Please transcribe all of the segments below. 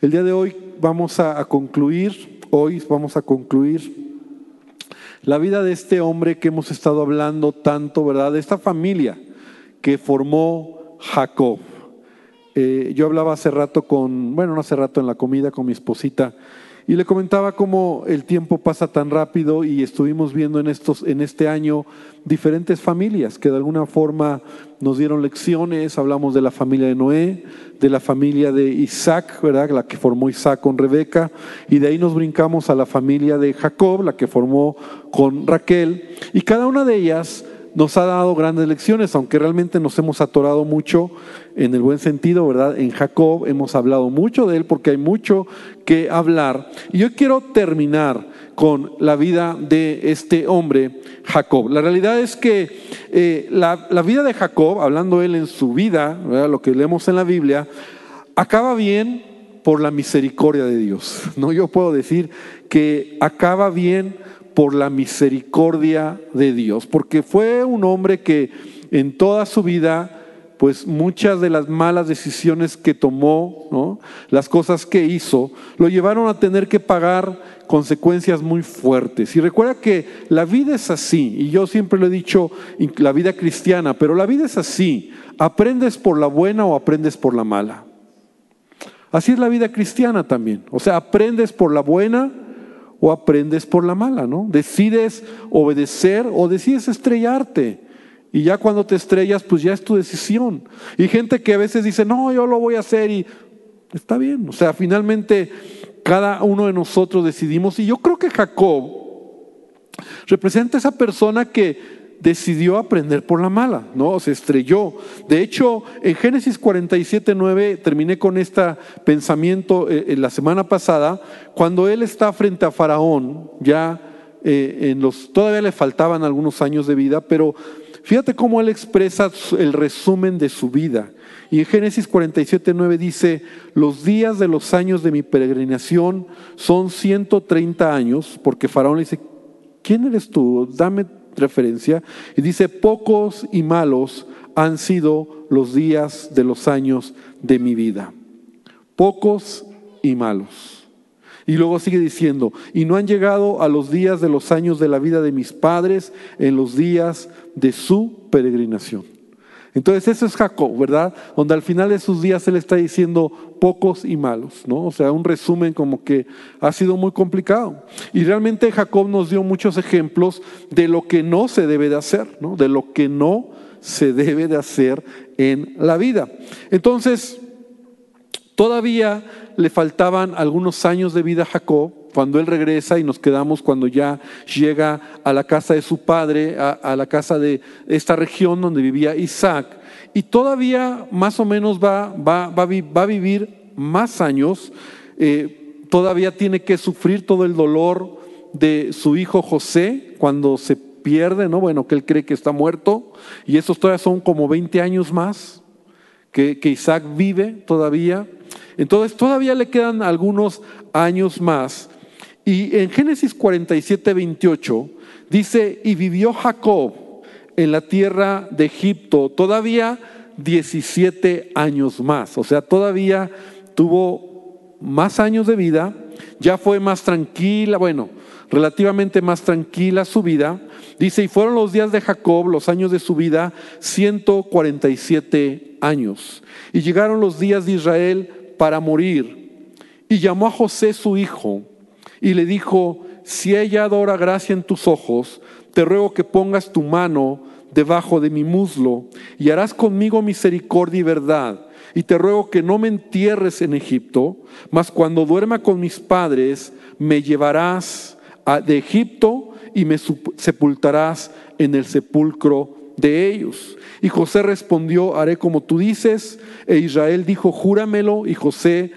El día de hoy vamos a, concluir, hoy vamos a concluir la vida de este hombre que hemos estado hablando tanto, ¿verdad? De esta familia que formó Jacob. Eh, yo hablaba hace rato con, bueno, no hace rato en la comida con mi esposita, y le comentaba cómo el tiempo pasa tan rápido y estuvimos viendo en, estos, en este año diferentes familias que de alguna forma nos dieron lecciones. Hablamos de la familia de Noé, de la familia de Isaac, ¿verdad? la que formó Isaac con Rebeca, y de ahí nos brincamos a la familia de Jacob, la que formó con Raquel, y cada una de ellas nos ha dado grandes lecciones, aunque realmente nos hemos atorado mucho en el buen sentido, ¿verdad? En Jacob hemos hablado mucho de él porque hay mucho que hablar. Y yo quiero terminar con la vida de este hombre, Jacob. La realidad es que eh, la, vida de Jacob, hablando él en su vida, lo que leemos en la Biblia, acaba bien por la misericordia de Dios. No, yo puedo decir que acaba bien por la misericordia de Dios, porque fue un hombre que en toda su vida, pues muchas de las malas decisiones que tomó, las cosas que hizo, lo llevaron a tener que pagar consecuencias muy fuertes. Y recuerda que la vida es así, y yo siempre lo he dicho, la vida cristiana, pero la vida es así, aprendes por la buena o aprendes por la mala. Así es la vida cristiana también, o sea, aprendes por la buena o aprendes por la mala, ¿no? Decides obedecer o decides estrellarte. Y ya cuando te estrellas, pues ya es tu decisión. Y gente que a veces dice, no, yo lo voy a hacer y está bien. O sea, finalmente cada uno de nosotros decidimos. Y yo creo que Jacob representa esa persona que decidió aprender por la mala, ¿no? Se estrelló. De hecho, en Génesis 47, 9, terminé con este pensamiento eh, en la semana pasada, cuando él está frente a Faraón, ya eh, en los, todavía le faltaban algunos años de vida, pero fíjate cómo él expresa el resumen de su vida. Y en Génesis 47, 9 dice, los días de los años de mi peregrinación son 130 años, porque Faraón le dice, ¿quién eres tú? Dame referencia, y dice, pocos y malos han sido los días de los años de mi vida. Pocos y malos. Y luego sigue diciendo, y no han llegado a los días de los años de la vida de mis padres en los días de su peregrinación. Entonces eso es Jacob, ¿verdad? Donde al final de sus días él está diciendo pocos y malos, ¿no? O sea, un resumen como que ha sido muy complicado. Y realmente Jacob nos dio muchos ejemplos de lo que no se debe de hacer, ¿no? De lo que no se debe de hacer en la vida. Entonces, todavía le faltaban algunos años de vida a Jacob, cuando él regresa y nos quedamos cuando ya llega a la casa de su padre, a, la casa de esta región donde vivía Isaac, y todavía más o menos va, va, va, a vivir más años, eh, todavía tiene que sufrir todo el dolor de su hijo José cuando se pierde, ¿no? Bueno, que él cree que está muerto, y esos todavía son como 20 años más que Isaac vive todavía. Entonces todavía le quedan algunos años más y en Génesis 47, 28 dice, y vivió Jacob en la tierra de Egipto todavía 17 años más. O sea, todavía tuvo más años de vida, ya fue más tranquila, bueno, relativamente más tranquila su vida. Dice, y fueron los días de Jacob, los años de su vida, 147 años. Y llegaron los días de Israel para morir. Y llamó a José su hijo y le dijo, si ella adora gracia en tus ojos, te ruego que pongas tu mano debajo de mi muslo y harás conmigo misericordia y verdad. Y te ruego que no me entierres en Egipto, mas cuando duerma con mis padres, me llevarás de Egipto y me sepultarás en el sepulcro de ellos. Y José respondió, haré como tú dices. E Israel dijo, júramelo. Y José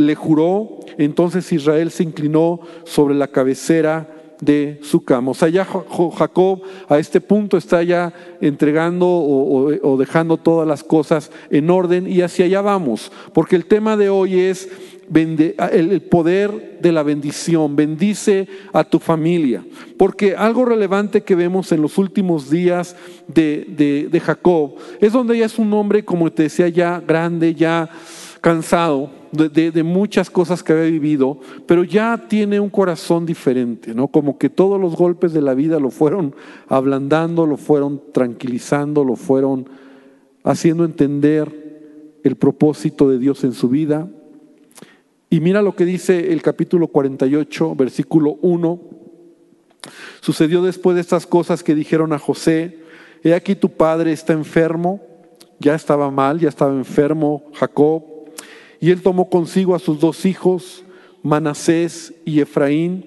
le juró, entonces Israel se inclinó sobre la cabecera de su cama. O sea, ya Jacob a este punto está ya entregando o, dejando todas las cosas en orden y hacia allá vamos, porque el tema de hoy es el poder de la bendición, bendice a tu familia, porque algo relevante que vemos en los últimos días de, de Jacob es donde ya es un hombre, como te decía, ya grande, ya cansado de, muchas cosas que había vivido, pero ya tiene un corazón diferente, ¿no? Como que todos los golpes de la vida lo fueron ablandando, lo fueron tranquilizando, lo fueron haciendo entender el propósito de Dios en su vida. Y mira lo que dice el capítulo 48, versículo 1. Sucedió después de estas cosas que dijeron a José, he aquí tu padre está enfermo, ya estaba mal, ya estaba enfermo Jacob, y él tomó consigo a sus dos hijos, Manasés y Efraín,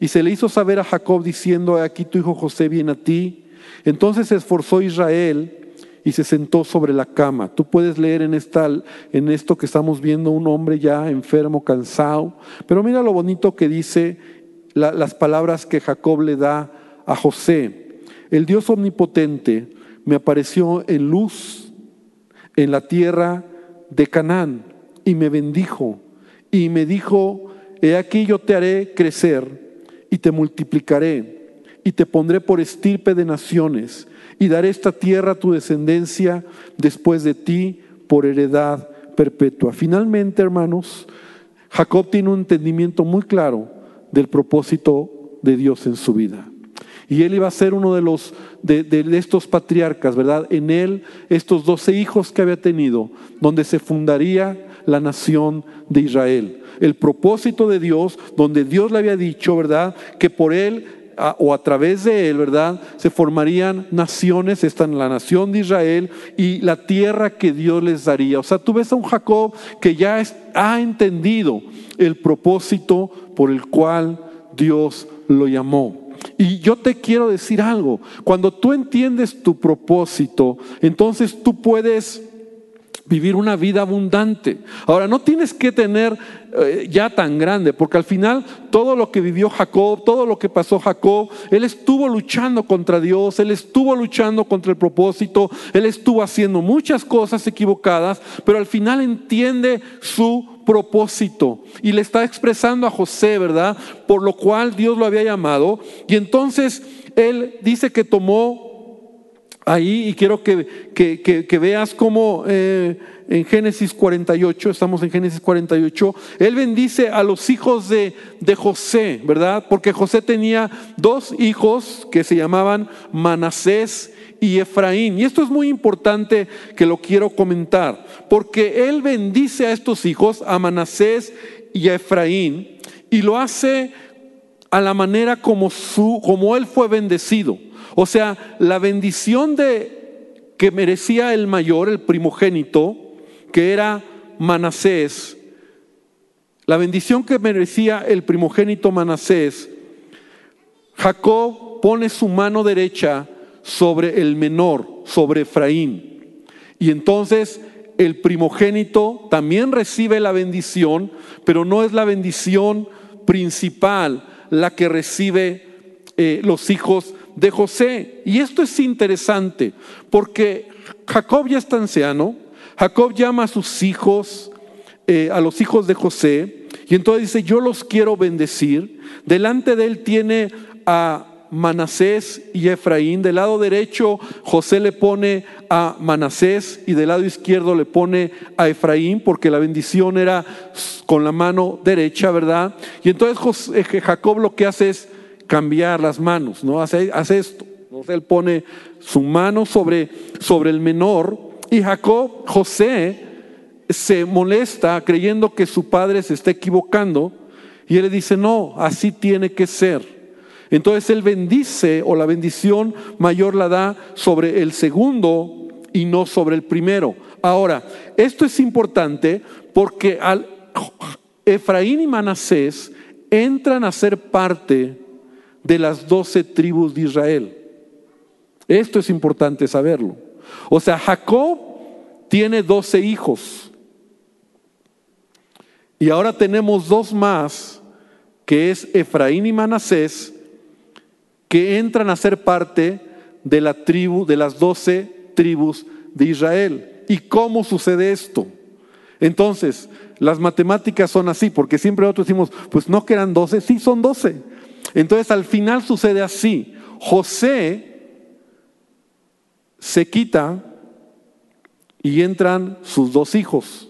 y se le hizo saber a Jacob diciendo, aquí tu hijo José viene a ti. Entonces se esforzó Israel y se sentó sobre la cama. Tú puedes leer en, esta, en esto que estamos viendo un hombre ya enfermo, cansado, pero mira lo bonito que dice las palabras que Jacob le da a José. El Dios omnipotente me apareció en luz en la tierra de Canaán y me bendijo y me dijo, he aquí yo te haré crecer y te multiplicaré y te pondré por estirpe de naciones y daré esta tierra a tu descendencia después de ti por heredad perpetua. Finalmente, hermanos, Jacob tiene un entendimiento muy claro del propósito de Dios en su vida. Y él iba a ser uno de los de, de, estos patriarcas, ¿verdad? En él, estos doce hijos que había tenido, donde se fundaría la nación de Israel. El propósito de Dios, donde Dios le había dicho, ¿verdad? Que por él o a través de él, ¿verdad? Se formarían naciones, esta en la nación de Israel y la tierra que Dios les daría. O sea, tú ves a un Jacob que ya ha entendido el propósito por el cual Dios lo llamó. Y yo te quiero decir algo, cuando tú entiendes tu propósito, entonces tú puedes vivir una vida abundante. Ahora, no tienes que tener eh, ya tan grande, porque al final todo lo que vivió Jacob, todo lo que pasó Jacob, él estuvo luchando contra Dios, él estuvo luchando contra el propósito, él estuvo haciendo muchas cosas equivocadas, pero al final entiende su propósito y le está expresando a José, ¿verdad? Por lo cual Dios lo había llamado. Y entonces él dice que tomó ahí y quiero que, que, veas cómo eh, en Génesis 48, estamos en Génesis 48, él bendice a los hijos de, de José, ¿verdad? Porque José tenía dos hijos que se llamaban Manasés y Efraín. Y esto es muy importante que lo quiero comentar, porque él bendice a estos hijos, a Manasés y a Efraín, y lo hace a la manera como, su, como él fue bendecido. O sea, la bendición de que merecía el mayor, el primogénito, que era Manasés, la bendición que merecía el primogénito Manasés, Jacob pone su mano derecha sobre el menor, sobre Efraín. Y entonces el primogénito también recibe la bendición, pero no es la bendición principal la que recibe eh, los hijos de José. Y esto es interesante porque Jacob ya está anciano, Jacob llama a sus hijos, eh, a los hijos de José, y entonces dice, yo los quiero bendecir. Delante de él tiene a Manasés y Efraín. Del lado derecho José le pone a Manasés y del lado izquierdo le pone a Efraín porque la bendición era con la mano derecha, ¿verdad? Y entonces eh, Jacob lo que hace es cambiar las manos, ¿no? Hace, hace esto. Él pone su mano sobre, sobre el menor y Jacob, José, se molesta creyendo que su padre se está equivocando y él le dice, no, así tiene que ser. Entonces él bendice o la bendición mayor la da sobre el segundo y no sobre el primero. Ahora, esto es importante porque al Efraín y Manasés entran a ser parte de las doce tribus de Israel. Esto es importante saberlo. O sea, Jacob tiene doce hijos. Y ahora tenemos dos más, que es Efraín y Manasés, que entran a ser parte de la tribu, de las doce tribus de Israel. ¿Y cómo sucede esto? Entonces, las matemáticas son así, porque siempre nosotros decimos, pues no que eran doce, sí son doce. Entonces al final sucede así. José se quita y entran sus dos hijos.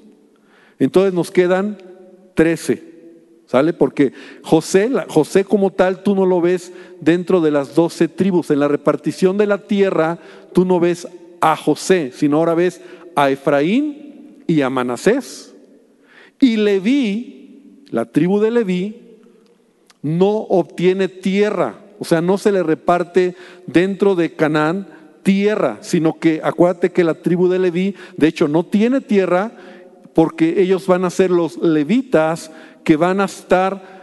Entonces nos quedan 13. ¿Sale? Porque José, José como tal, tú no lo ves dentro de las doce tribus. En la repartición de la tierra, tú no ves a José, sino ahora ves a Efraín y a Manasés. Y Leví, la tribu de Leví, no obtiene tierra, o sea, no se le reparte dentro de Canaán tierra, sino que acuérdate que la tribu de Leví, de hecho, no tiene tierra porque ellos van a ser los levitas que van a estar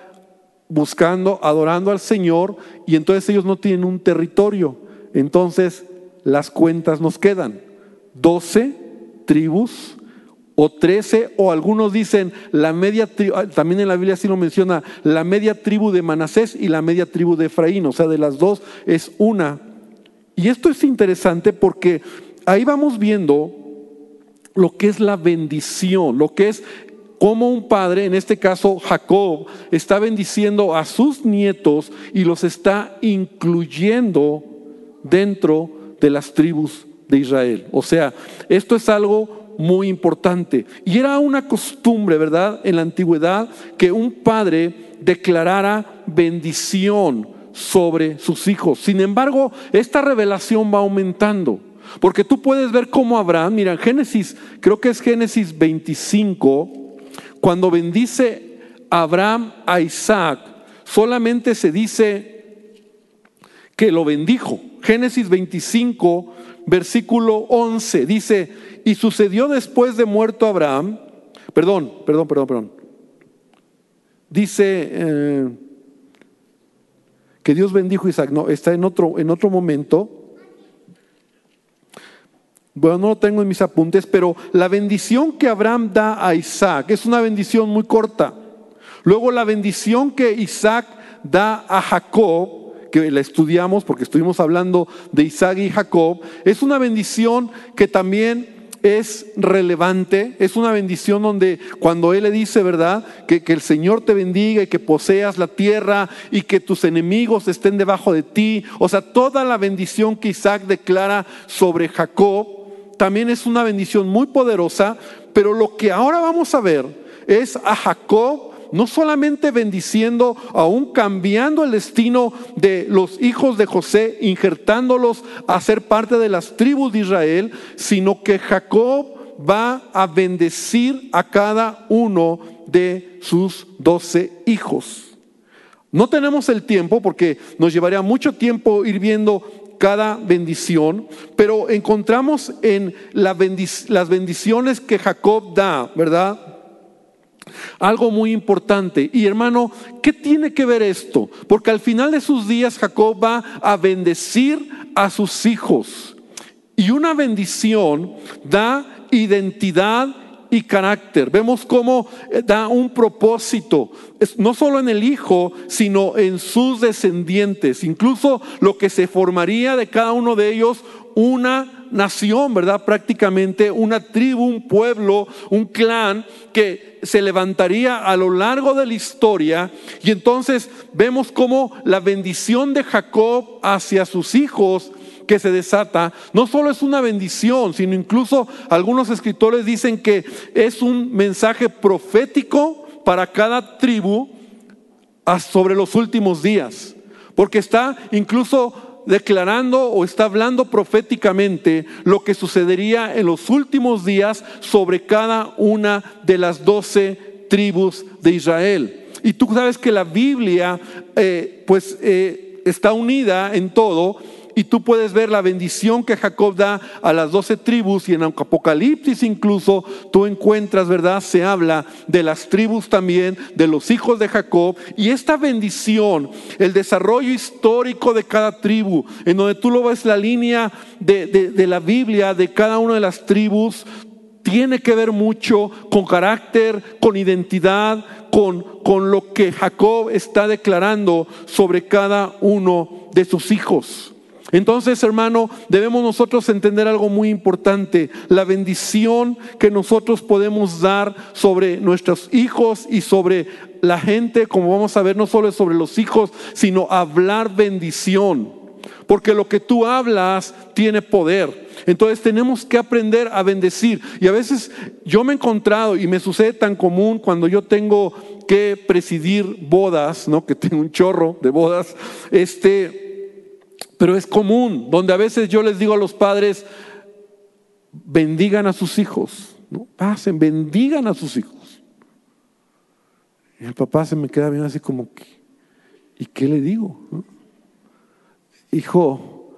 buscando, adorando al Señor y entonces ellos no tienen un territorio. Entonces las cuentas nos quedan. 12 tribus o 13 o algunos dicen la media tribu, ah, también en la Biblia sí lo menciona, la media tribu de Manasés y la media tribu de Efraín, o sea, de las dos es una. Y esto es interesante porque ahí vamos viendo lo que es la bendición, lo que es como un padre, en este caso Jacob, está bendiciendo a sus nietos y los está incluyendo dentro de las tribus de Israel. O sea, esto es algo muy importante. Y era una costumbre, ¿verdad? En la antigüedad que un padre declarara bendición sobre sus hijos. Sin embargo, esta revelación va aumentando. Porque tú puedes ver cómo Abraham, mira, Génesis, creo que es Génesis 25, cuando bendice Abraham a Isaac, solamente se dice que lo bendijo. Génesis 25, versículo 11, dice, y sucedió después de muerto Abraham, perdón, perdón, perdón, perdón. Dice eh, que Dios bendijo a Isaac, no, está en otro, en otro momento. Bueno, no lo tengo en mis apuntes, pero la bendición que Abraham da a Isaac es una bendición muy corta. Luego la bendición que Isaac da a Jacob, que la estudiamos porque estuvimos hablando de Isaac y Jacob, es una bendición que también es relevante, es una bendición donde cuando Él le dice, ¿verdad? Que, que, el Señor te bendiga y que poseas la tierra y que tus enemigos estén debajo de ti. O sea, toda la bendición que Isaac declara sobre Jacob también es una bendición muy poderosa, pero lo que ahora vamos a ver es a Jacob no solamente bendiciendo, aún cambiando el destino de los hijos de José, injertándolos a ser parte de las tribus de Israel, sino que Jacob va a bendecir a cada uno de sus doce hijos. No tenemos el tiempo porque nos llevaría mucho tiempo ir viendo cada bendición, pero encontramos en las bendiciones que Jacob da, ¿verdad? Algo muy importante. Y hermano, ¿qué tiene que ver esto? Porque al final de sus días Jacob va a bendecir a sus hijos. Y una bendición da identidad y carácter. Vemos cómo eh, da un propósito, no solo en el Hijo, sino en sus descendientes. Incluso lo que se formaría de cada uno de ellos una nación, ¿verdad? Prácticamente una tribu, un pueblo, un clan que se levantaría a lo largo de la historia. Y entonces vemos cómo la bendición de Jacob hacia sus hijos que se desata no solo es una bendición, sino incluso algunos escritores dicen que es un mensaje profético para cada tribu sobre los últimos días, porque está incluso declarando o está hablando proféticamente lo que sucedería en los últimos días sobre cada una de las doce tribus de Israel. Y tú sabes que la Biblia eh, pues eh, está unida en todo y tú puedes ver la bendición que Jacob da a las doce tribus y en Apocalipsis incluso tú encuentras, ¿verdad? Se habla de las tribus también, de los hijos de Jacob. Y esta bendición, el desarrollo histórico de cada tribu, en donde tú lo ves la línea de, de la Biblia de cada una de las tribus, tiene que ver mucho con carácter, con identidad, con, con lo que Jacob está declarando sobre cada uno de sus hijos. Entonces, hermano, debemos nosotros entender algo muy importante, la bendición que nosotros podemos dar sobre nuestros hijos y sobre la gente, como vamos a ver, no solo sobre los hijos, sino hablar bendición. porque lo que tú hablas tiene poder. Entonces tenemos que aprender a bendecir. Y a veces yo me he encontrado, y me sucede tan común cuando yo tengo que presidir bodas, ¿no? que tengo un chorro de bodas, este, pero es común, donde a veces yo les digo a los padres, bendigan a sus hijos, ¿no? pasen, bendigan a sus hijos. Y el papá se me queda bien así como, ¿y qué le digo? Hijo,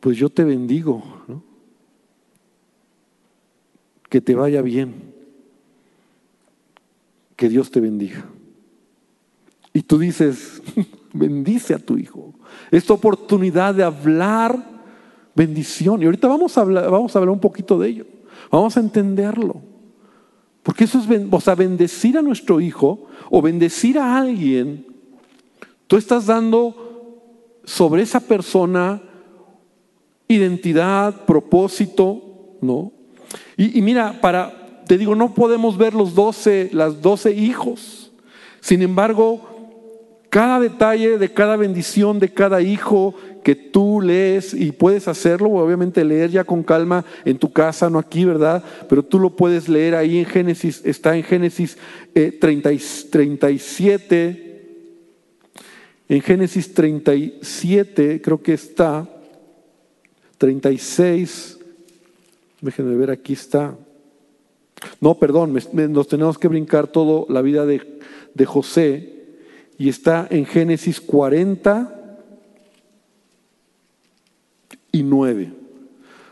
pues yo te bendigo, que te vaya bien que Dios te bendiga. Y tú dices, bendice a tu hijo. Esta oportunidad de hablar bendición. Y ahorita vamos a hablar, vamos a hablar un poquito de ello. Vamos a entenderlo. Porque eso es, bendecir a nuestro hijo o bendecir a alguien. Tú estás dando sobre esa persona identidad, propósito, ¿no? Y, y mira, para, te digo, no podemos ver los doce, las doce hijos. Sin embargo, cada detalle de cada bendición de cada hijo que tú lees y puedes hacerlo, obviamente leer ya con calma en tu casa, no aquí, ¿verdad? Pero tú lo puedes leer ahí en Génesis, está en Génesis 37, eh, en Génesis 37 creo que está, 36, déjenme ver, aquí está. No, perdón, nos tenemos que brincar todo la vida de, José y está en Génesis 40 y 9,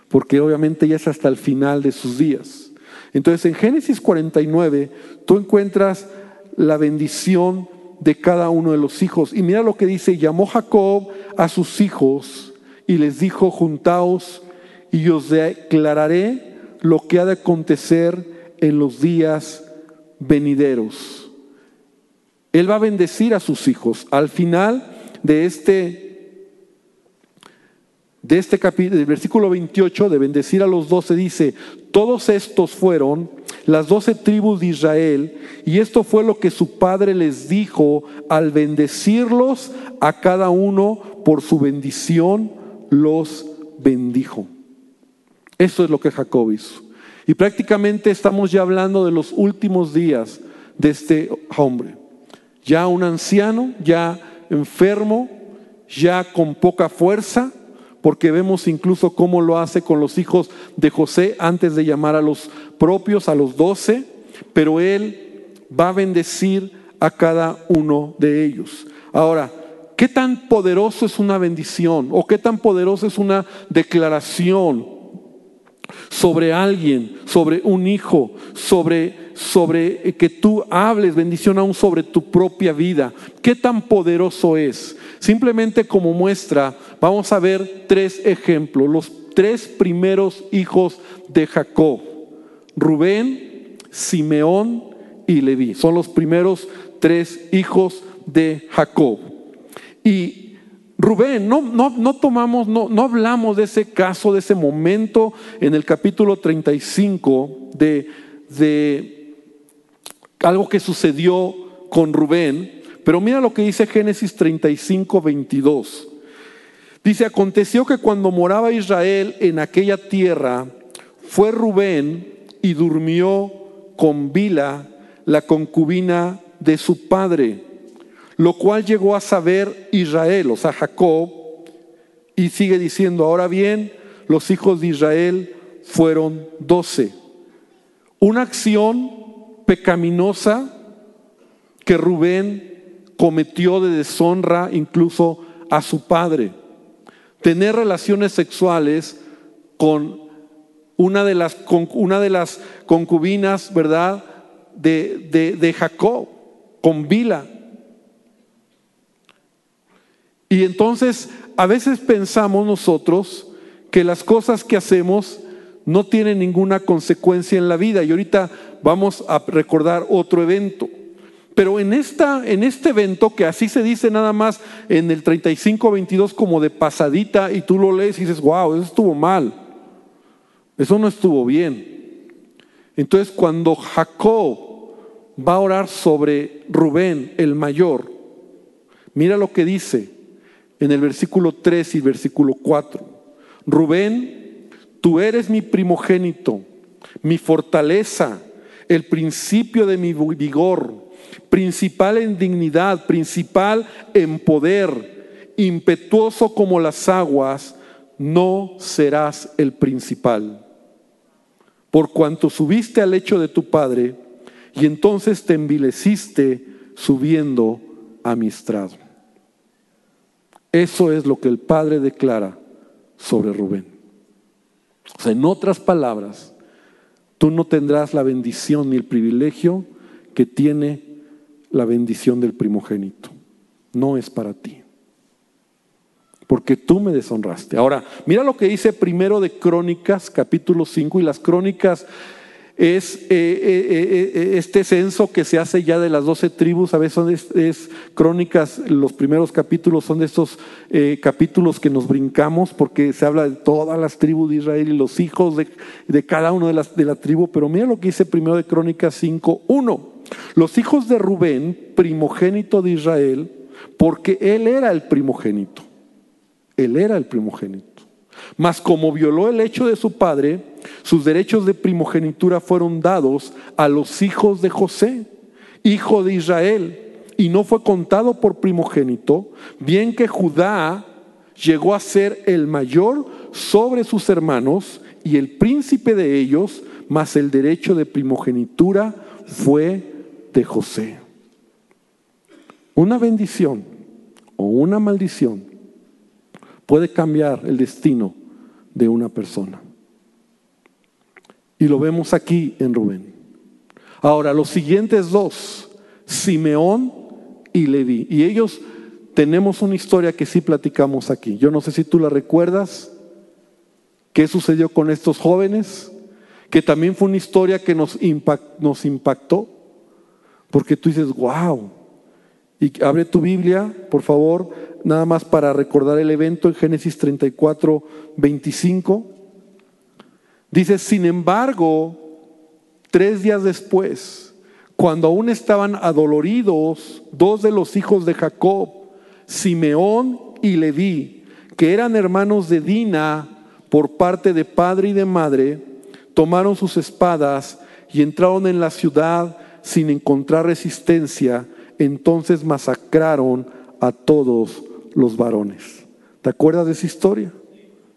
porque obviamente ya es hasta el final de sus días. Entonces en Génesis 49 tú encuentras la bendición de cada uno de los hijos. Y mira lo que dice, llamó Jacob a sus hijos y les dijo, juntaos y os declararé lo que ha de acontecer en los días venideros. Él va a bendecir a sus hijos. Al final de este de este capítulo, del versículo 28, de bendecir a los doce, dice, todos estos fueron las doce tribus de Israel, y esto fue lo que su padre les dijo al bendecirlos a cada uno por su bendición, los bendijo. Eso es lo que Jacob hizo. Y prácticamente estamos ya hablando de los últimos días de este hombre. Ya un anciano, ya enfermo, ya con poca fuerza, porque vemos incluso cómo lo hace con los hijos de José antes de llamar a los propios, a los doce, pero él va a bendecir a cada uno de ellos. Ahora, ¿qué tan poderoso es una bendición o qué tan poderoso es una declaración sobre alguien, sobre un hijo, sobre, sobre que tú hables bendición aún sobre tu propia vida. ¿Qué tan poderoso es? Simplemente como muestra, vamos a ver tres ejemplos, los tres primeros hijos de Jacob, Rubén, Simeón y Leví. Son los primeros tres hijos de Jacob. Y Rubén, no, no, no tomamos, no, no hablamos de ese caso, de ese momento en el capítulo 35 de, de algo que sucedió con Rubén, pero mira lo que dice Génesis 35, 22. Dice, aconteció que cuando moraba Israel en aquella tierra, fue Rubén y durmió con Bila, la concubina de su padre lo cual llegó a saber Israel, o sea, Jacob, y sigue diciendo, ahora bien, los hijos de Israel fueron doce. Una acción pecaminosa que Rubén cometió de deshonra incluso a su padre. Tener relaciones sexuales con una de las, una de las concubinas, ¿verdad? De, de, de Jacob, con Bila. Y entonces a veces pensamos nosotros que las cosas que hacemos no tienen ninguna consecuencia en la vida. Y ahorita vamos a recordar otro evento. Pero en, esta, en este evento, que así se dice nada más en el 35-22 como de pasadita, y tú lo lees y dices, wow, eso estuvo mal. Eso no estuvo bien. Entonces cuando Jacob va a orar sobre Rubén, el mayor, mira lo que dice en el versículo 3 y versículo 4. Rubén, tú eres mi primogénito, mi fortaleza, el principio de mi vigor, principal en dignidad, principal en poder, impetuoso como las aguas, no serás el principal. Por cuanto subiste al lecho de tu padre, y entonces te envileciste subiendo a mi estrado. Eso es lo que el Padre declara sobre Rubén. O sea, en otras palabras, tú no tendrás la bendición ni el privilegio que tiene la bendición del primogénito. No es para ti. Porque tú me deshonraste. Ahora, mira lo que dice primero de Crónicas, capítulo 5, y las crónicas es eh, eh, eh, este censo que se hace ya de las doce tribus, a veces son es, crónicas, los primeros capítulos son de estos capítulos que nos brincamos porque se habla de todas las tribus de Israel y los hijos de, cada uno de, las, de la tribu, pero mira lo que dice primero de Crónicas 5, 1. Los hijos de Rubén, primogénito de Israel, porque él era el primogénito, él era el primogénito. Mas como violó el hecho de su padre, sus derechos de primogenitura fueron dados a los hijos de José, hijo de Israel, y no fue contado por primogénito, bien que Judá llegó a ser el mayor sobre sus hermanos y el príncipe de ellos, mas el derecho de primogenitura fue de José. Una bendición o una maldición puede cambiar el destino de una persona. Y lo vemos aquí en Rubén. Ahora, los siguientes dos, Simeón y Leví. Y ellos tenemos una historia que sí platicamos aquí. Yo no sé si tú la recuerdas. ¿Qué sucedió con estos jóvenes? Que también fue una historia que nos, nos impactó. Porque tú dices, wow. Y abre tu Biblia, por favor, nada más para recordar el evento en Génesis 34, 25. Dice, sin embargo, tres días después, cuando aún estaban adoloridos dos de los hijos de Jacob, Simeón y Leví, que eran hermanos de Dina por parte de padre y de madre, tomaron sus espadas y entraron en la ciudad sin encontrar resistencia, entonces masacraron a todos los varones. ¿Te acuerdas de esa historia?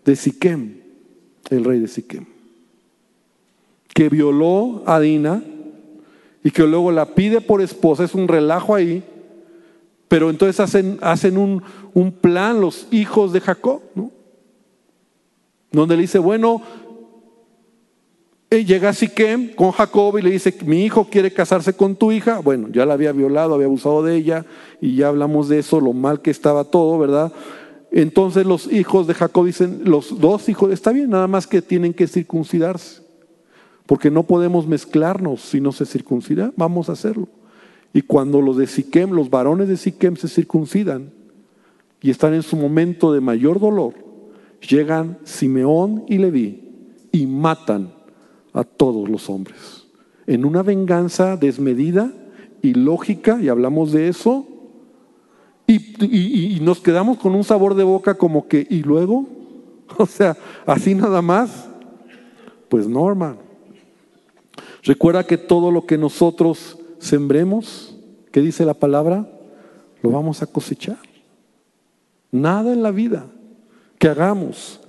De Siquem, el rey de Siquem, que violó a Dina y que luego la pide por esposa, es un relajo ahí, pero entonces hacen, hacen un, un plan los hijos de Jacob, ¿no? Donde le dice, bueno, llega Siquem con Jacob y le dice, mi hijo quiere casarse con tu hija. Bueno, ya la había violado, había abusado de ella y ya hablamos de eso, lo mal que estaba todo, ¿verdad? Entonces los hijos de Jacob dicen, los dos hijos, está bien, nada más que tienen que circuncidarse, porque no podemos mezclarnos si no se circuncida, vamos a hacerlo. Y cuando los de Siquem, los varones de Siquem se circuncidan y están en su momento de mayor dolor, llegan Simeón y Leví y matan a todos los hombres. En una venganza desmedida y lógica, y hablamos de eso, y, nos quedamos con un sabor de boca como que, ¿y luego? O sea, así nada más. Pues no, hermano. Recuerda que todo lo que nosotros sembremos, ¿qué dice la palabra? Lo vamos a cosechar. Nada en la vida que hagamos,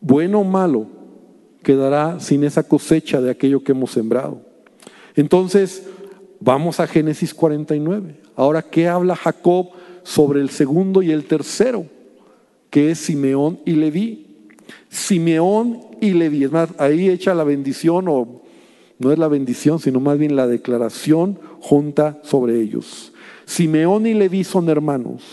bueno o malo, quedará sin esa cosecha de aquello que hemos sembrado. Entonces, vamos a Génesis 49. Ahora, ¿qué habla Jacob sobre el segundo y el tercero? Que es Simeón y Leví. Simeón y Leví. Es más, ahí echa la bendición, o no es la bendición, sino más bien la declaración junta sobre ellos. Simeón y Leví son hermanos.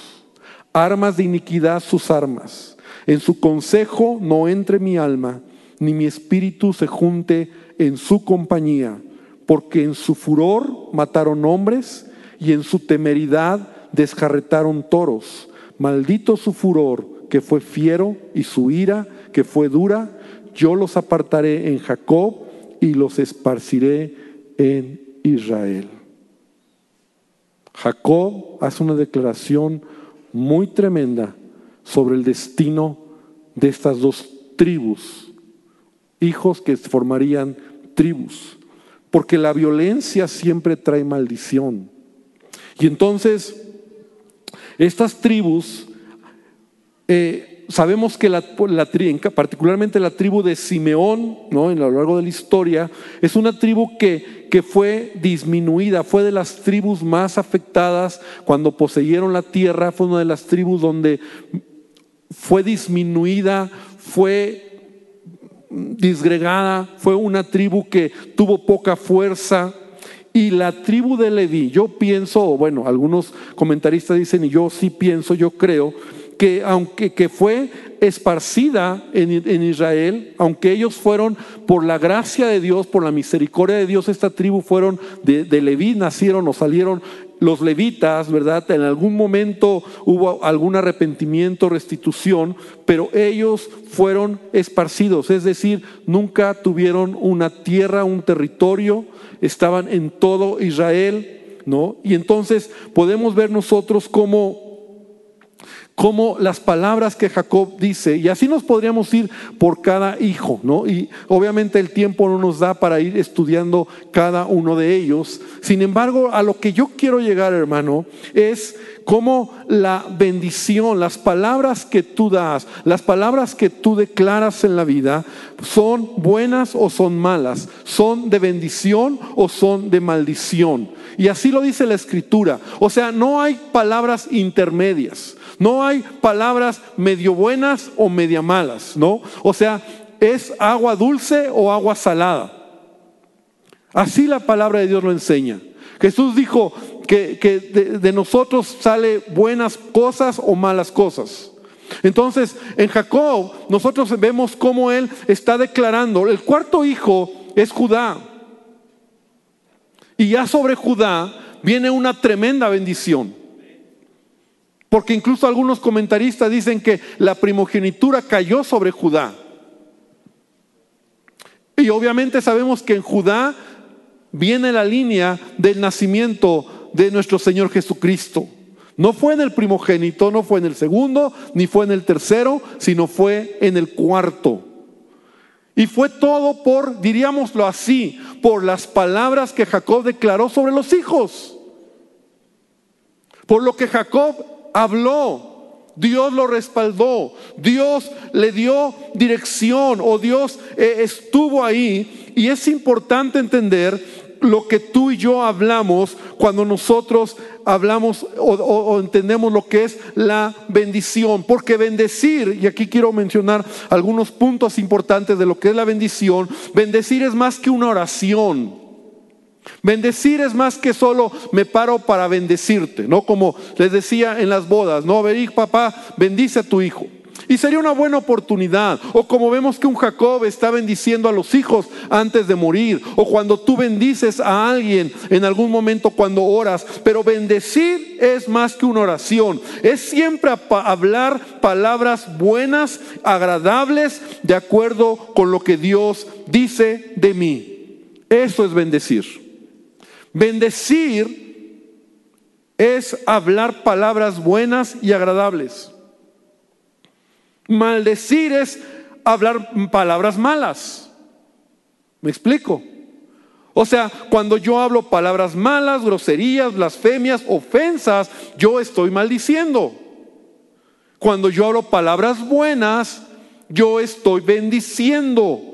Armas de iniquidad sus armas. En su consejo no entre mi alma ni mi espíritu se junte en su compañía, porque en su furor mataron hombres y en su temeridad desjarretaron toros. Maldito su furor, que fue fiero, y su ira, que fue dura. Yo los apartaré en Jacob y los esparciré en Israel. Jacob hace una declaración muy tremenda sobre el destino de estas dos tribus, hijos que formarían tribus, porque la violencia siempre trae maldición. Y entonces, estas tribus, eh, sabemos que la, la, particularmente la tribu de Simeón, ¿no? en a lo largo de la historia, es una tribu que, que fue disminuida, fue de las tribus más afectadas cuando poseyeron la tierra, fue una de las tribus donde fue disminuida, fue disgregada, fue una tribu que tuvo poca fuerza. Y la tribu de Leví, yo pienso, bueno, algunos comentaristas dicen, y yo sí pienso, yo creo, que aunque que fue esparcida en, Israel, aunque ellos fueron por la gracia de Dios, por la misericordia de Dios, esta tribu fueron de, de Leví, nacieron o salieron los levitas, ¿verdad? En algún momento hubo algún arrepentimiento, restitución, pero ellos fueron esparcidos, es decir, nunca tuvieron una tierra, un territorio, estaban en todo Israel, ¿no? Y entonces podemos ver nosotros cómo como las palabras que Jacob dice, y así nos podríamos ir por cada hijo, ¿no? Y obviamente el tiempo no nos da para ir estudiando cada uno de ellos. Sin embargo, a lo que yo quiero llegar, hermano, es cómo la bendición, las palabras que tú das, las palabras que tú declaras en la vida, son buenas o son malas, son de bendición o son de maldición. Y así lo dice la escritura. O sea, no hay palabras intermedias. No hay palabras medio buenas o media malas, ¿no? O sea, es agua dulce o agua salada. Así la palabra de Dios lo enseña. Jesús dijo que, de, de, nosotros sale buenas cosas o malas cosas. Entonces, en Jacob nosotros vemos cómo él está declarando, el cuarto hijo es Judá. Y ya sobre Judá viene una tremenda bendición. Porque incluso algunos comentaristas dicen que la primogenitura cayó sobre Judá. Y obviamente sabemos que en Judá viene la línea del nacimiento de nuestro Señor Jesucristo. No fue en el primogénito, no fue en el segundo, ni fue en el tercero, sino fue en el cuarto. Y fue todo por, diríamoslo así, por las palabras que Jacob declaró sobre los hijos. Por lo que Jacob habló. Dios lo respaldó, Dios le dio dirección o Dios eh, estuvo ahí. Y es importante entender lo que tú y yo hablamos cuando nosotros hablamos o, entendemos lo que es la bendición. Porque bendecir, y aquí quiero mencionar algunos puntos importantes de lo que es la bendición, bendecir es más que una oración. Bendecir es más que solo me paro para bendecirte, ¿no? Como les decía en las bodas, ¿no? Ver, papá, bendice a tu hijo. Y sería una buena oportunidad. O como vemos que un Jacob está bendiciendo a los hijos antes de morir. O cuando tú bendices a alguien en algún momento cuando oras. Pero bendecir es más que una oración. Es siempre hablar palabras buenas, agradables, de acuerdo con lo que Dios dice de mí. Eso es bendecir. Bendecir es hablar palabras buenas y agradables. Maldecir es hablar palabras malas. ¿Me explico? O sea, cuando yo hablo palabras malas, groserías, blasfemias, ofensas, yo estoy maldiciendo. Cuando yo hablo palabras buenas, yo estoy bendiciendo.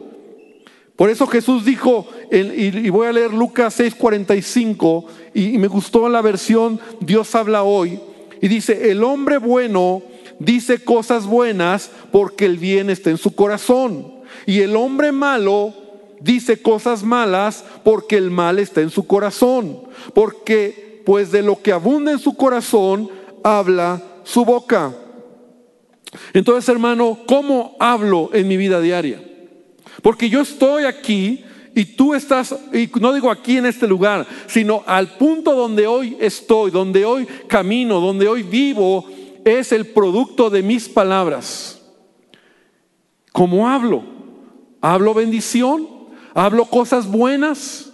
Por eso Jesús dijo, y voy a leer Lucas 6:45, y me gustó la versión Dios habla hoy, y dice, el hombre bueno dice cosas buenas porque el bien está en su corazón, y el hombre malo dice cosas malas porque el mal está en su corazón, porque pues de lo que abunda en su corazón habla su boca. Entonces, hermano, ¿cómo hablo en mi vida diaria? Porque yo estoy aquí y tú estás, y no digo aquí en este lugar, sino al punto donde hoy estoy, donde hoy camino, donde hoy vivo, es el producto de mis palabras. ¿Cómo hablo? ¿Hablo bendición? ¿Hablo cosas buenas?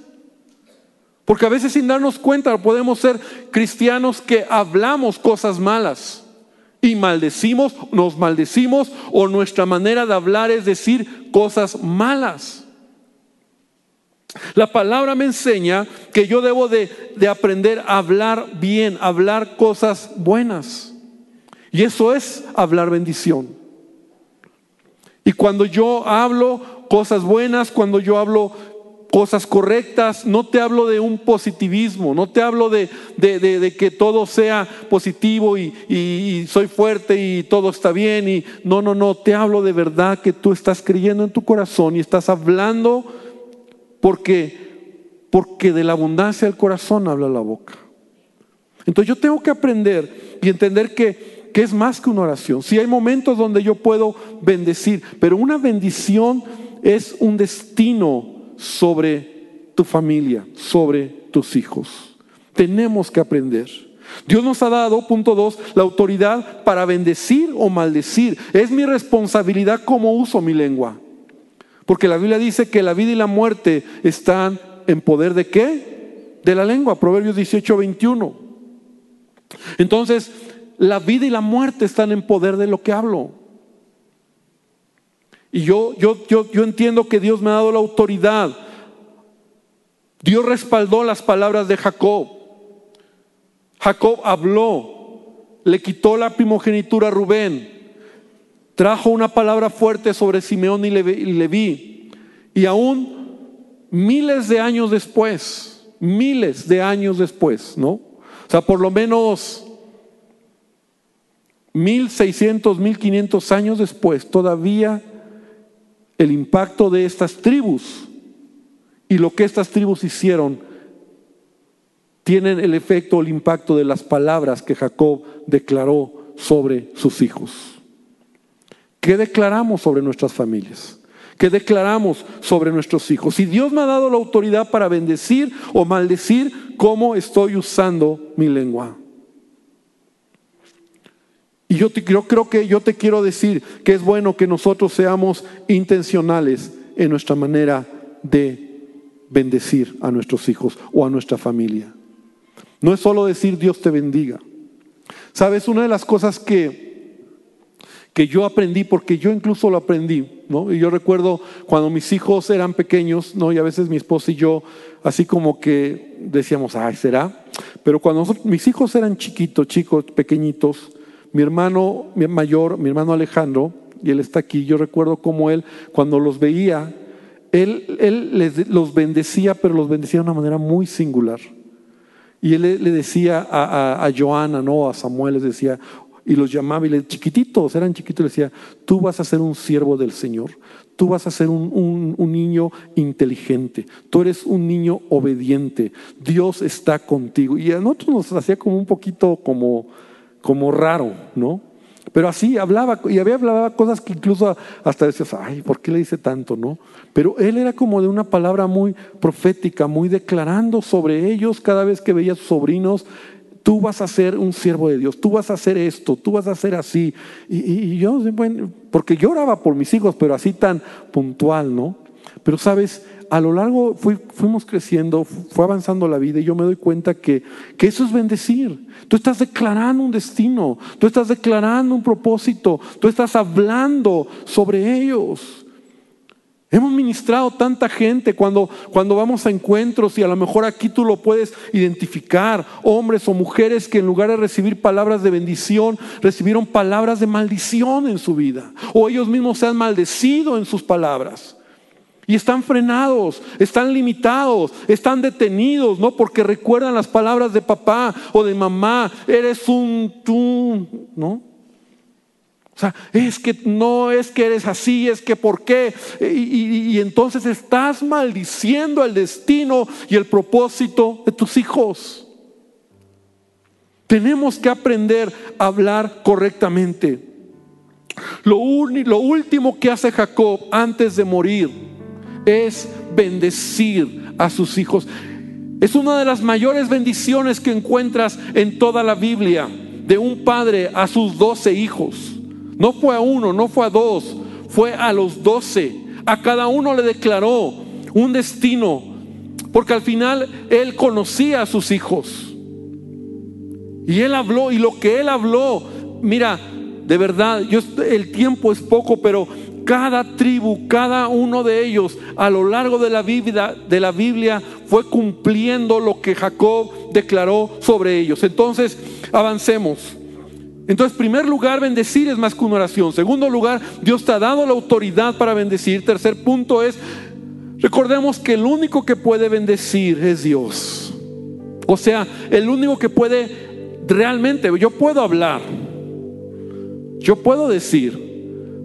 Porque a veces sin darnos cuenta podemos ser cristianos que hablamos cosas malas. Y maldecimos, nos maldecimos o nuestra manera de hablar es decir cosas malas. La palabra me enseña que yo debo de, de aprender a hablar bien, hablar cosas buenas. Y eso es hablar bendición. Y cuando yo hablo cosas buenas, cuando yo hablo cosas correctas, no te hablo de un positivismo, no te hablo de, que todo sea positivo y, soy fuerte y todo está bien. Y, no, no, no, te hablo de verdad que tú estás creyendo en tu corazón y estás hablando porque, porque de la abundancia del corazón habla la boca. Entonces yo tengo que aprender y entender que que es más que una oración. Si hay momentos donde yo puedo bendecir, pero una bendición es un destino sobre tu familia, sobre tus hijos. Tenemos que aprender. Dios nos ha dado, punto dos, la autoridad para bendecir o maldecir. Es mi responsabilidad cómo uso mi lengua. Porque la Biblia dice que la vida y la muerte están en poder de qué? De la lengua, Proverbios 18, 21. Entonces, la vida y la muerte están en poder de lo que hablo. Y yo, yo, yo, yo entiendo que Dios me ha dado la autoridad. Dios respaldó las palabras de Jacob. Jacob habló, le quitó la primogenitura a Rubén, trajo una palabra fuerte sobre Simeón y Leví. Y aún miles de años después, miles de años después, ¿no? O sea, por lo menos 1600, 1500 años después, todavía el impacto de estas tribus y lo que estas tribus hicieron tienen el efecto el impacto de las palabras que Jacob declaró sobre sus hijos. ¿Qué declaramos sobre nuestras familias? ¿Qué declaramos sobre nuestros hijos? Si Dios me ha dado la autoridad para bendecir o maldecir, ¿cómo estoy usando mi lengua? Y yo, creo que yo te quiero decir que es bueno que nosotros seamos intencionales en nuestra manera de bendecir a nuestros hijos o a nuestra familia. No es solo decir Dios te bendiga. Sabes, una de las cosas que, que yo aprendí, porque yo incluso lo aprendí, ¿no? Y yo recuerdo cuando mis hijos eran pequeños, ¿no? Y a veces mi esposa y yo, así como que decíamos, ay, ¿será? Pero cuando mis hijos eran chiquitos, chicos, pequeñitos, mi hermano mayor, mi hermano Alejandro, y él está aquí, yo recuerdo cómo él, cuando los veía, él, él los bendecía, pero los bendecía de una manera muy singular. Y él le, decía a, a, Joana, ¿no? A Samuel les decía, y los llamaba y le chiquititos, eran chiquitos, le decía, tú vas a ser un siervo del Señor, tú vas a ser un, un, niño inteligente, tú eres un niño obediente, Dios está contigo. Y a nosotros nos hacía como un poquito como, como raro, ¿no? Pero así hablaba, y había hablaba cosas que incluso hasta decías, ay, ¿por qué le dice tanto, no? Pero él era como de una palabra muy profética, muy declarando sobre ellos cada vez que veía a sus sobrinos, tú vas a ser un siervo de Dios, tú vas a hacer esto, tú vas a hacer así. Y, yo, bueno, porque yo oraba por mis hijos, pero así tan puntual, ¿no? Pero sabes, a lo largo fuimos creciendo, fue avanzando la vida y yo me doy cuenta que, que eso es bendecir. Tú estás declarando un destino, tú estás declarando un propósito, tú estás hablando sobre ellos. Hemos ministrado tanta gente cuando, cuando vamos a encuentros y a lo mejor aquí tú lo puedes identificar, hombres o mujeres que en lugar de recibir palabras de bendición, recibieron palabras de maldición en su vida. O ellos mismos se han maldecido en sus palabras. Y están frenados, están limitados, están detenidos, ¿no? Porque recuerdan las palabras de papá o de mamá, eres un tú, ¿no? O sea, es que no es que eres así, es que por qué. Y, y, entonces estás maldiciendo el destino y el propósito de tus hijos. Tenemos que aprender a hablar correctamente. Lo último que hace Jacob antes de morir es bendecir a sus hijos. Es una de las mayores bendiciones que encuentras en toda la Biblia de un padre a sus doce hijos. No fue a uno, no fue a dos, fue a los doce. A cada uno le declaró un destino, porque al final él conocía a sus hijos. Y él habló, y lo que él habló, mira, de verdad, yo, el tiempo es poco, pero cada tribu, cada uno de ellos a lo largo de la Biblia, de la Biblia fue cumpliendo lo que Jacob declaró sobre ellos. Entonces, avancemos. Entonces, primer lugar, bendecir es más que una oración. Segundo lugar, Dios te ha dado la autoridad para bendecir. Tercer punto es, recordemos que el único que puede bendecir es Dios. O sea, el único que puede realmente, yo puedo hablar, yo puedo decir,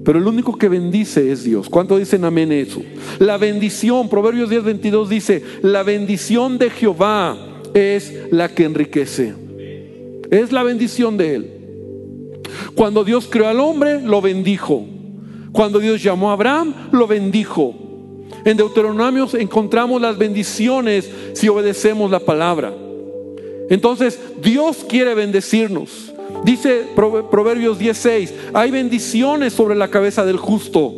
pero el único que bendice es Dios. ¿Cuánto dicen amén eso? La bendición, Proverbios 10, 22 dice, la bendición de Jehová es la que enriquece. Es la bendición de Él. Cuando Dios creó al hombre, lo bendijo. Cuando Dios llamó a Abraham, lo bendijo. En Deuteronomio encontramos las bendiciones si obedecemos la palabra. Entonces, Dios quiere bendecirnos. Dice Proverbios 16, hay bendiciones sobre la cabeza del justo,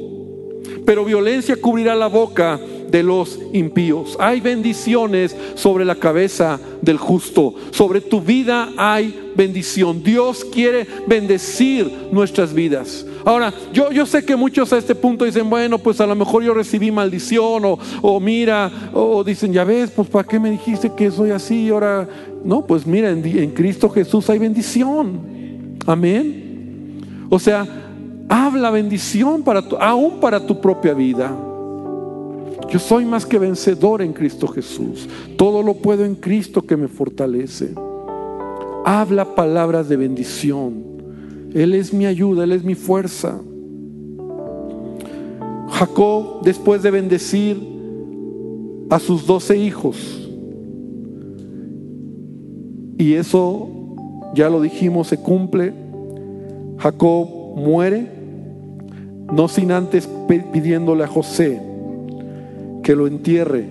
pero violencia cubrirá la boca de los impíos. Hay bendiciones sobre la cabeza del justo. Sobre tu vida hay bendición. Dios quiere bendecir nuestras vidas. Ahora, yo, yo sé que muchos a este punto dicen, bueno, pues a lo mejor yo recibí maldición o, o mira, o dicen, ya ves, pues ¿para qué me dijiste que soy así? Ahora, no, pues mira, en, en Cristo Jesús hay bendición. Amén. O sea, habla bendición para tu, aún para tu propia vida. Yo soy más que vencedor en Cristo Jesús. Todo lo puedo en Cristo que me fortalece. Habla palabras de bendición. Él es mi ayuda, Él es mi fuerza. Jacob, después de bendecir a sus doce hijos, y eso ya lo dijimos, se cumple, Jacob muere, no sin antes pidiéndole a José, que lo entierre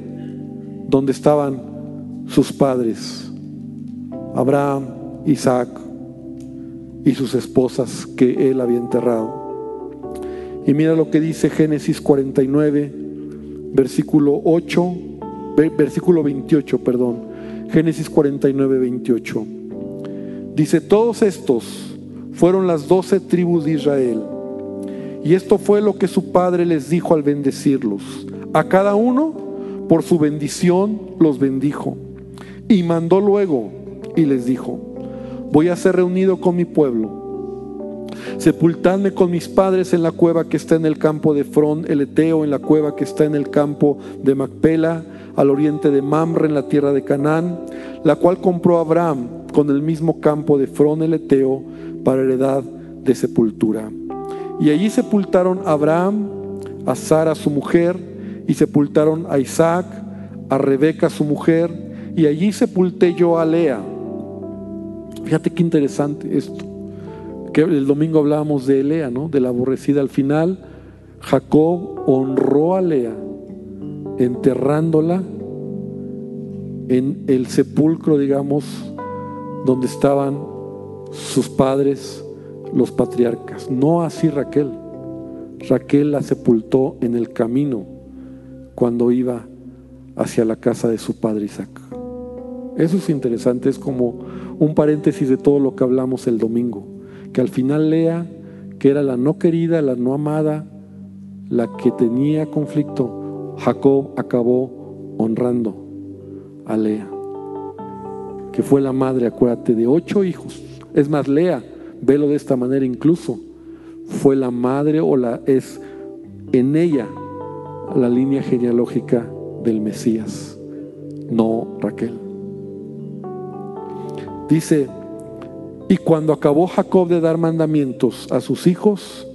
donde estaban sus padres, Abraham, Isaac y sus esposas que él había enterrado. Y mira lo que dice Génesis 49, versículo 8, versículo 28, perdón. Génesis 49, 28. Dice, todos estos fueron las doce tribus de Israel. Y esto fue lo que su padre les dijo al bendecirlos. A cada uno por su bendición los bendijo. Y mandó luego y les dijo, voy a ser reunido con mi pueblo. Sepultadme con mis padres en la cueva que está en el campo de Frón, el Eteo, en la cueva que está en el campo de Macpela, al oriente de Mamre, en la tierra de Canaán, la cual compró Abraham con el mismo campo de Frón, el Eteo, para heredad de sepultura. Y allí sepultaron a Abraham, a Sara su mujer, y sepultaron a Isaac, a Rebeca su mujer, y allí sepulté yo a Lea. Fíjate qué interesante esto. Que el domingo hablábamos de Lea, ¿no? De la aborrecida. Al final, Jacob honró a Lea, enterrándola en el sepulcro, digamos, donde estaban sus padres, los patriarcas. No así Raquel. Raquel la sepultó en el camino cuando iba hacia la casa de su padre Isaac. Eso es interesante, es como un paréntesis de todo lo que hablamos el domingo, que al final Lea, que era la no querida, la no amada, la que tenía conflicto, Jacob acabó honrando a Lea, fue la madre, acuérdate, de ocho hijos. Es más, Lea, velo de esta manera incluso, fue la madre o la es en ella la línea genealógica del Mesías, no Raquel. Dice, y cuando acabó Jacob de dar mandamientos a sus hijos,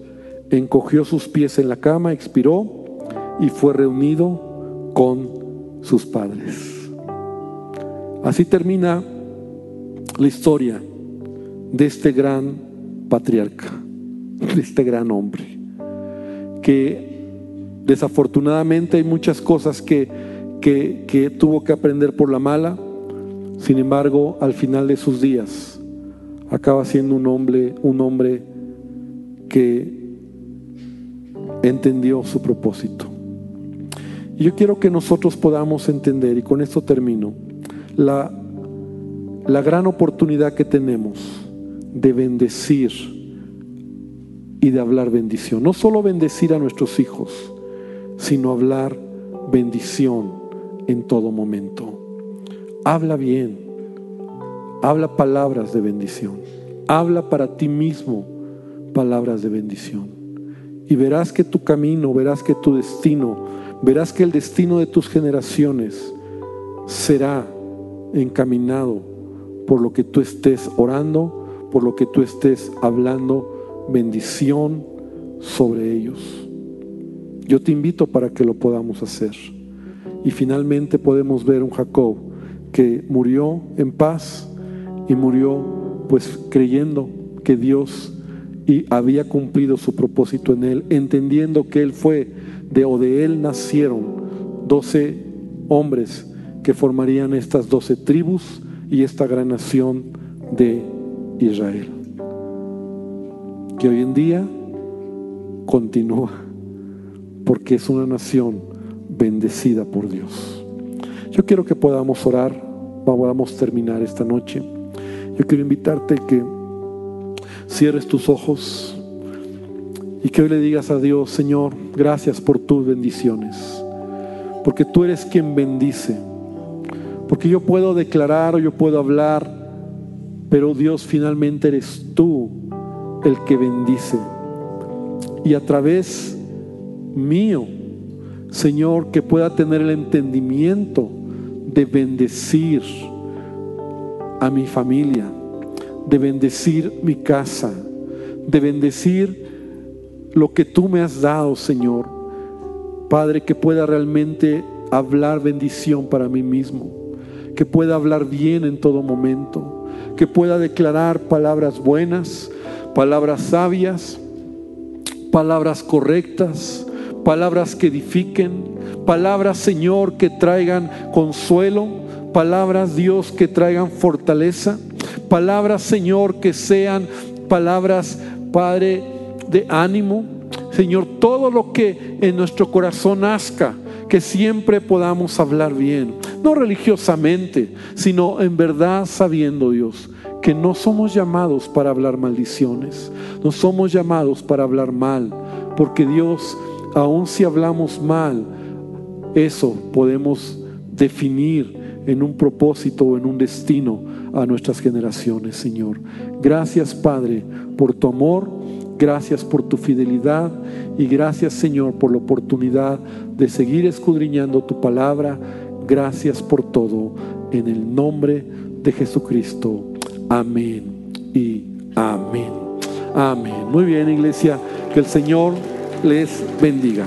encogió sus pies en la cama, expiró y fue reunido con sus padres. Así termina la historia de este gran patriarca, de este gran hombre, que Desafortunadamente hay muchas cosas que, que, tuvo que aprender por la mala. Sin embargo, al final de sus días, acaba siendo un hombre, un hombre que entendió su propósito. Y yo quiero que nosotros podamos entender, y con esto termino, la, la gran oportunidad que tenemos de bendecir y de hablar bendición. No solo bendecir a nuestros hijos, sino hablar bendición en todo momento. Habla bien, habla palabras de bendición, habla para ti mismo palabras de bendición. Y verás que tu camino, verás que tu destino, verás que el destino de tus generaciones será encaminado por lo que tú estés orando, por lo que tú estés hablando bendición sobre ellos. Yo te invito para que lo podamos hacer. Y finalmente podemos ver un Jacob que murió en paz y murió pues creyendo que Dios había cumplido su propósito en él, entendiendo que él fue de o de él nacieron doce hombres que formarían estas doce tribus y esta gran nación de Israel, que hoy en día continúa, porque es una nación bendecida por Dios. Yo quiero que podamos orar, podamos terminar esta noche. Yo quiero invitarte que cierres tus ojos y que hoy le digas a Dios, Señor, gracias por tus bendiciones, porque tú eres quien bendice porque yo puedo declarar o yo puedo hablar, pero Dios finalmente eres tú el que bendice. Y a través mío, Señor, que pueda tener el entendimiento de bendecir a mi familia, de bendecir mi casa, de bendecir lo que tú me has dado, Señor. Padre, que pueda realmente hablar bendición para mí mismo que pueda hablar bien en todo momento, que pueda declarar palabras buenas, palabras sabias, palabras correctas, palabras que edifiquen, palabras, Señor, que traigan consuelo, palabras, Dios, que traigan fortaleza, palabras, Señor, que sean palabras, Padre, de ánimo. Señor, todo lo que en nuestro corazón nazca, que siempre podamos hablar bien no religiosamente, sino en verdad sabiendo Dios que no somos llamados para hablar maldiciones, no somos llamados para hablar mal, porque Dios, aun si hablamos mal, eso podemos definir en un propósito o en un destino a nuestras generaciones, Señor. Gracias, Padre, por tu amor, gracias por tu fidelidad y gracias, Señor, por la oportunidad de seguir escudriñando tu palabra Gracias por todo. En el nombre de Jesucristo. Amén y amén. Amén. Muy bien, iglesia. Que el Señor les bendiga.